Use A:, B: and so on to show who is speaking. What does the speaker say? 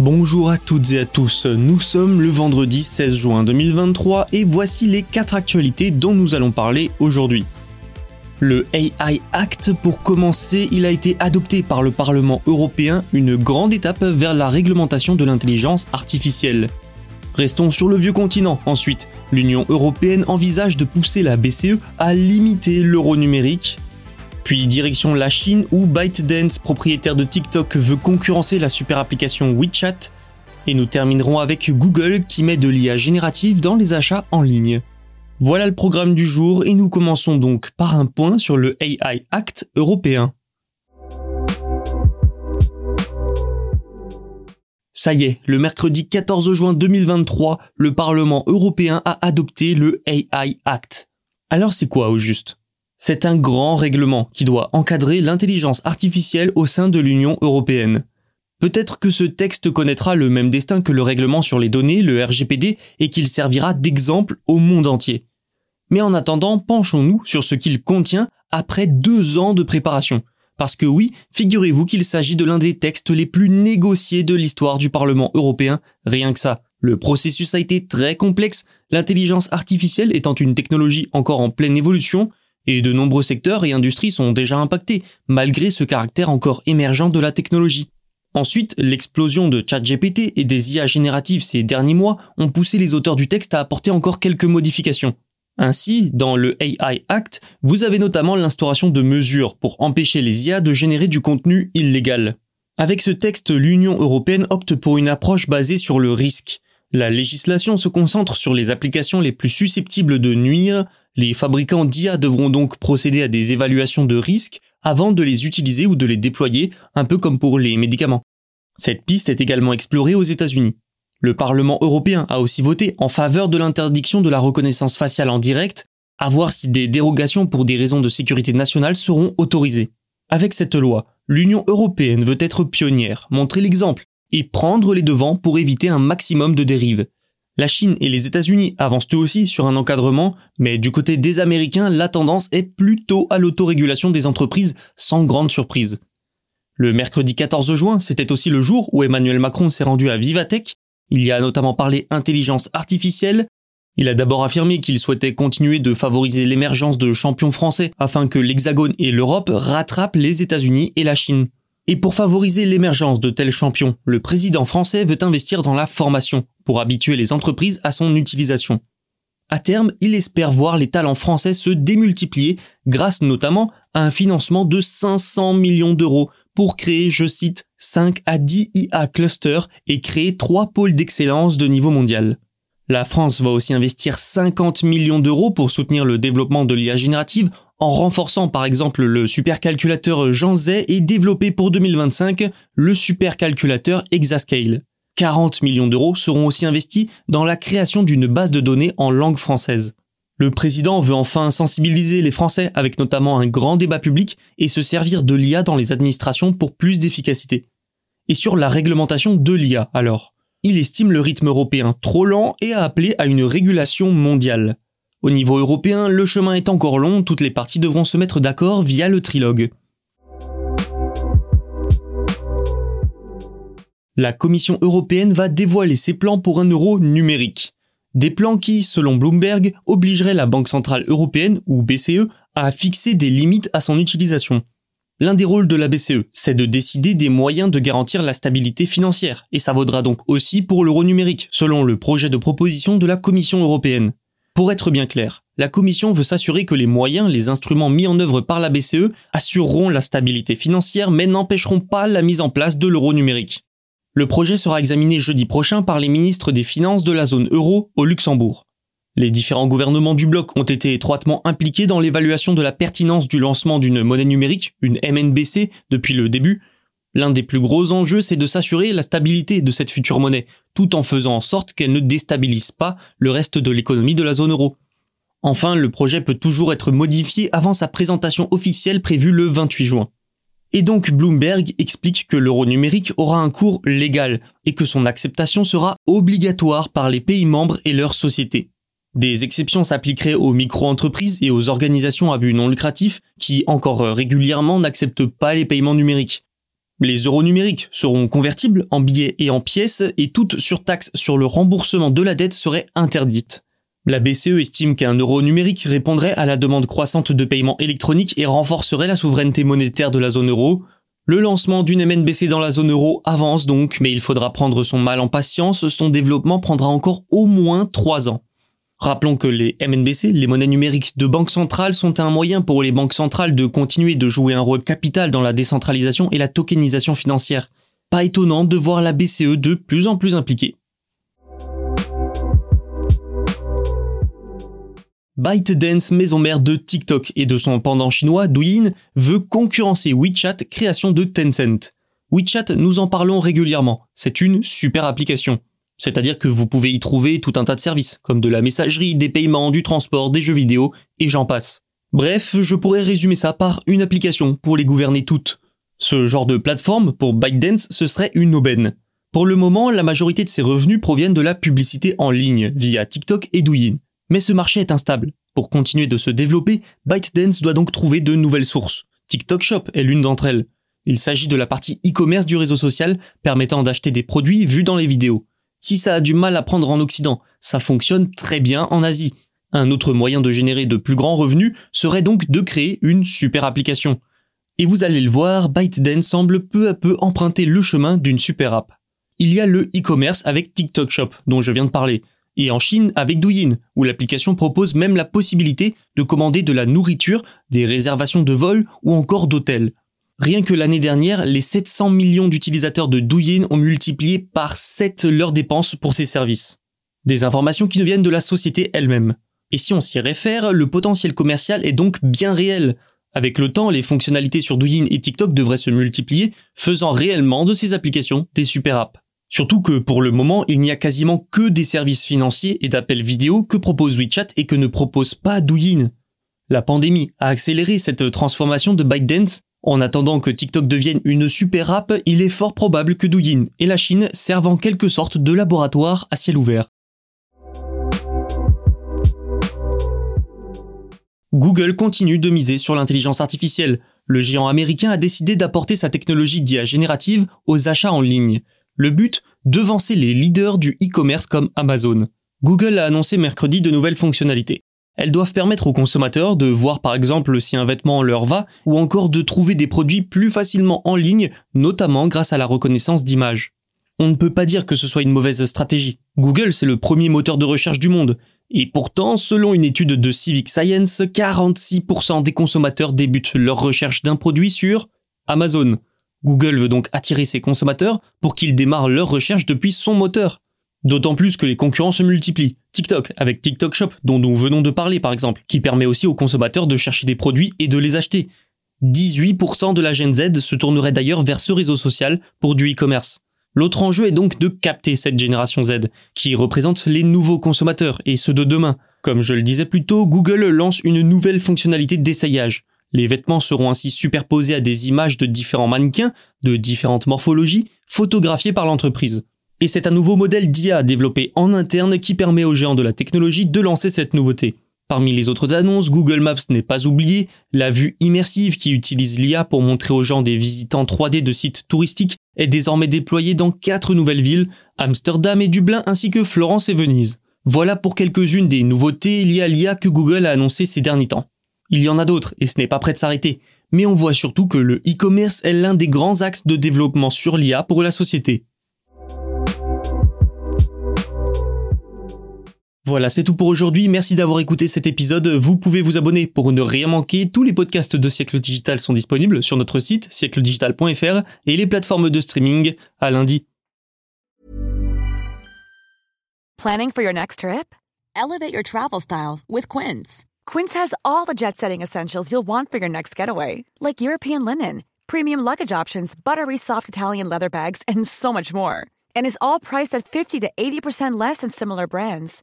A: Bonjour à toutes et à tous, nous sommes le vendredi 16 juin 2023 et voici les 4 actualités dont nous allons parler aujourd'hui. Le AI Act, pour commencer, il a été adopté par le Parlement européen, une grande étape vers la réglementation de l'intelligence artificielle. Restons sur le vieux continent. Ensuite, l'Union européenne envisage de pousser la BCE à limiter l'euro numérique. Puis direction la Chine où ByteDance, propriétaire de TikTok, veut concurrencer la super application WeChat. Et nous terminerons avec Google qui met de l'IA générative dans les achats en ligne. Voilà le programme du jour et nous commençons donc par un point sur le AI Act européen. Ça y est, le mercredi 14 juin 2023, le Parlement européen a adopté le AI Act. Alors c'est quoi au juste? C'est un grand règlement qui doit encadrer l'intelligence artificielle au sein de l'Union européenne. Peut-être que ce texte connaîtra le même destin que le règlement sur les données, le RGPD, et qu'il servira d'exemple au monde entier. Mais en attendant, penchons-nous sur ce qu'il contient après deux ans de préparation. Parce que oui, figurez-vous qu'il s'agit de l'un des textes les plus négociés de l'histoire du Parlement européen, rien que ça. Le processus a été très complexe, l'intelligence artificielle étant une technologie encore en pleine évolution, et de nombreux secteurs et industries sont déjà impactés, malgré ce caractère encore émergent de la technologie. Ensuite, l'explosion de ChatGPT et des IA génératives ces derniers mois ont poussé les auteurs du texte à apporter encore quelques modifications. Ainsi, dans le AI Act, vous avez notamment l'instauration de mesures pour empêcher les IA de générer du contenu illégal. Avec ce texte, l'Union européenne opte pour une approche basée sur le risque. La législation se concentre sur les applications les plus susceptibles de nuire, les fabricants d'IA devront donc procéder à des évaluations de risque avant de les utiliser ou de les déployer, un peu comme pour les médicaments. Cette piste est également explorée aux États-Unis. Le Parlement européen a aussi voté en faveur de l'interdiction de la reconnaissance faciale en direct, à voir si des dérogations pour des raisons de sécurité nationale seront autorisées. Avec cette loi, l'Union européenne veut être pionnière, montrer l'exemple et prendre les devants pour éviter un maximum de dérives. La Chine et les États-Unis avancent eux aussi sur un encadrement, mais du côté des Américains, la tendance est plutôt à l'autorégulation des entreprises sans grande surprise. Le mercredi 14 juin, c'était aussi le jour où Emmanuel Macron s'est rendu à Vivatech il y a notamment parlé intelligence artificielle. Il a d'abord affirmé qu'il souhaitait continuer de favoriser l'émergence de champions français afin que l'Hexagone et l'Europe rattrapent les États-Unis et la Chine. Et pour favoriser l'émergence de tels champions, le président français veut investir dans la formation pour habituer les entreprises à son utilisation. À terme, il espère voir les talents français se démultiplier grâce notamment à un financement de 500 millions d'euros pour créer, je cite, 5 à 10 IA clusters et créer 3 pôles d'excellence de niveau mondial. La France va aussi investir 50 millions d'euros pour soutenir le développement de l'IA générative en renforçant par exemple le supercalculateur Jean Zay et développer pour 2025 le supercalculateur Exascale. 40 millions d'euros seront aussi investis dans la création d'une base de données en langue française. Le président veut enfin sensibiliser les Français avec notamment un grand débat public et se servir de l'IA dans les administrations pour plus d'efficacité. Et sur la réglementation de l'IA alors Il estime le rythme européen trop lent et a appelé à une régulation mondiale. Au niveau européen, le chemin est encore long, toutes les parties devront se mettre d'accord via le trilogue. La Commission européenne va dévoiler ses plans pour un euro numérique. Des plans qui, selon Bloomberg, obligeraient la Banque Centrale Européenne, ou BCE, à fixer des limites à son utilisation. L'un des rôles de la BCE, c'est de décider des moyens de garantir la stabilité financière, et ça vaudra donc aussi pour l'euro numérique, selon le projet de proposition de la Commission européenne. Pour être bien clair, la Commission veut s'assurer que les moyens, les instruments mis en œuvre par la BCE assureront la stabilité financière mais n'empêcheront pas la mise en place de l'euro numérique. Le projet sera examiné jeudi prochain par les ministres des Finances de la zone euro au Luxembourg. Les différents gouvernements du bloc ont été étroitement impliqués dans l'évaluation de la pertinence du lancement d'une monnaie numérique, une MNBC, depuis le début. L'un des plus gros enjeux, c'est de s'assurer la stabilité de cette future monnaie, tout en faisant en sorte qu'elle ne déstabilise pas le reste de l'économie de la zone euro. Enfin, le projet peut toujours être modifié avant sa présentation officielle prévue le 28 juin. Et donc Bloomberg explique que l'euro numérique aura un cours légal et que son acceptation sera obligatoire par les pays membres et leurs sociétés. Des exceptions s'appliqueraient aux micro-entreprises et aux organisations à but non lucratif qui, encore régulièrement, n'acceptent pas les paiements numériques. Les euros numériques seront convertibles en billets et en pièces et toute surtaxe sur le remboursement de la dette serait interdite. La BCE estime qu'un euro numérique répondrait à la demande croissante de paiements électroniques et renforcerait la souveraineté monétaire de la zone euro. Le lancement d'une MNBC dans la zone euro avance donc, mais il faudra prendre son mal en patience, son développement prendra encore au moins trois ans. Rappelons que les MNBC, les monnaies numériques de banque centrale, sont un moyen pour les banques centrales de continuer de jouer un rôle capital dans la décentralisation et la tokenisation financière. Pas étonnant de voir la BCE de plus en plus impliquée. ByteDance, maison mère de TikTok et de son pendant chinois Douyin, veut concurrencer WeChat, création de Tencent. WeChat, nous en parlons régulièrement. C'est une super application. C'est-à-dire que vous pouvez y trouver tout un tas de services, comme de la messagerie, des paiements, du transport, des jeux vidéo, et j'en passe. Bref, je pourrais résumer ça par une application pour les gouverner toutes. Ce genre de plateforme, pour ByteDance, ce serait une aubaine. Pour le moment, la majorité de ses revenus proviennent de la publicité en ligne, via TikTok et Douyin. Mais ce marché est instable. Pour continuer de se développer, ByteDance doit donc trouver de nouvelles sources. TikTok Shop est l'une d'entre elles. Il s'agit de la partie e-commerce du réseau social permettant d'acheter des produits vus dans les vidéos. Si ça a du mal à prendre en Occident, ça fonctionne très bien en Asie. Un autre moyen de générer de plus grands revenus serait donc de créer une super application. Et vous allez le voir, ByteDance semble peu à peu emprunter le chemin d'une super app. Il y a le e-commerce avec TikTok Shop, dont je viens de parler, et en Chine avec Douyin, où l'application propose même la possibilité de commander de la nourriture, des réservations de vol ou encore d'hôtels. Rien que l'année dernière, les 700 millions d'utilisateurs de Douyin ont multiplié par 7 leurs dépenses pour ces services. Des informations qui nous viennent de la société elle-même. Et si on s'y réfère, le potentiel commercial est donc bien réel. Avec le temps, les fonctionnalités sur Douyin et TikTok devraient se multiplier, faisant réellement de ces applications des super apps. Surtout que pour le moment, il n'y a quasiment que des services financiers et d'appels vidéo que propose WeChat et que ne propose pas Douyin. La pandémie a accéléré cette transformation de ByteDance en attendant que TikTok devienne une super app, il est fort probable que Douyin et la Chine servent en quelque sorte de laboratoire à ciel ouvert. Google continue de miser sur l'intelligence artificielle. Le géant américain a décidé d'apporter sa technologie d'IA générative aux achats en ligne. Le but Devancer les leaders du e-commerce comme Amazon. Google a annoncé mercredi de nouvelles fonctionnalités. Elles doivent permettre aux consommateurs de voir par exemple si un vêtement leur va ou encore de trouver des produits plus facilement en ligne, notamment grâce à la reconnaissance d'images. On ne peut pas dire que ce soit une mauvaise stratégie. Google, c'est le premier moteur de recherche du monde. Et pourtant, selon une étude de Civic Science, 46% des consommateurs débutent leur recherche d'un produit sur Amazon. Google veut donc attirer ses consommateurs pour qu'ils démarrent leur recherche depuis son moteur. D'autant plus que les concurrents se multiplient. TikTok, avec TikTok Shop, dont nous venons de parler par exemple, qui permet aussi aux consommateurs de chercher des produits et de les acheter. 18% de la Gen Z se tournerait d'ailleurs vers ce réseau social pour du e-commerce. L'autre enjeu est donc de capter cette génération Z, qui représente les nouveaux consommateurs et ceux de demain. Comme je le disais plus tôt, Google lance une nouvelle fonctionnalité d'essayage. Les vêtements seront ainsi superposés à des images de différents mannequins, de différentes morphologies, photographiées par l'entreprise. Et c'est un nouveau modèle d'IA développé en interne qui permet aux géants de la technologie de lancer cette nouveauté. Parmi les autres annonces, Google Maps n'est pas oublié, la vue immersive qui utilise l'IA pour montrer aux gens des visitants 3D de sites touristiques est désormais déployée dans quatre nouvelles villes, Amsterdam et Dublin ainsi que Florence et Venise. Voilà pour quelques-unes des nouveautés liées à l'IA que Google a annoncées ces derniers temps. Il y en a d'autres et ce n'est pas prêt de s'arrêter. mais on voit surtout que le e-commerce est l'un des grands axes de développement sur l'IA pour la société. Voilà, c'est tout pour aujourd'hui. Merci d'avoir écouté cet épisode. Vous pouvez vous abonner pour ne rien manquer. Tous les podcasts de Siècle Digital sont disponibles sur notre site siècledigital.fr et les plateformes de streaming. À lundi.
B: Planning for your next trip? Elevate your travel style with Quince. Quince has all the jet-setting essentials you'll want for your next getaway, like European linen, premium luggage options, buttery soft Italian leather bags, and so much more. And is all priced at 50 to 80% less than similar brands.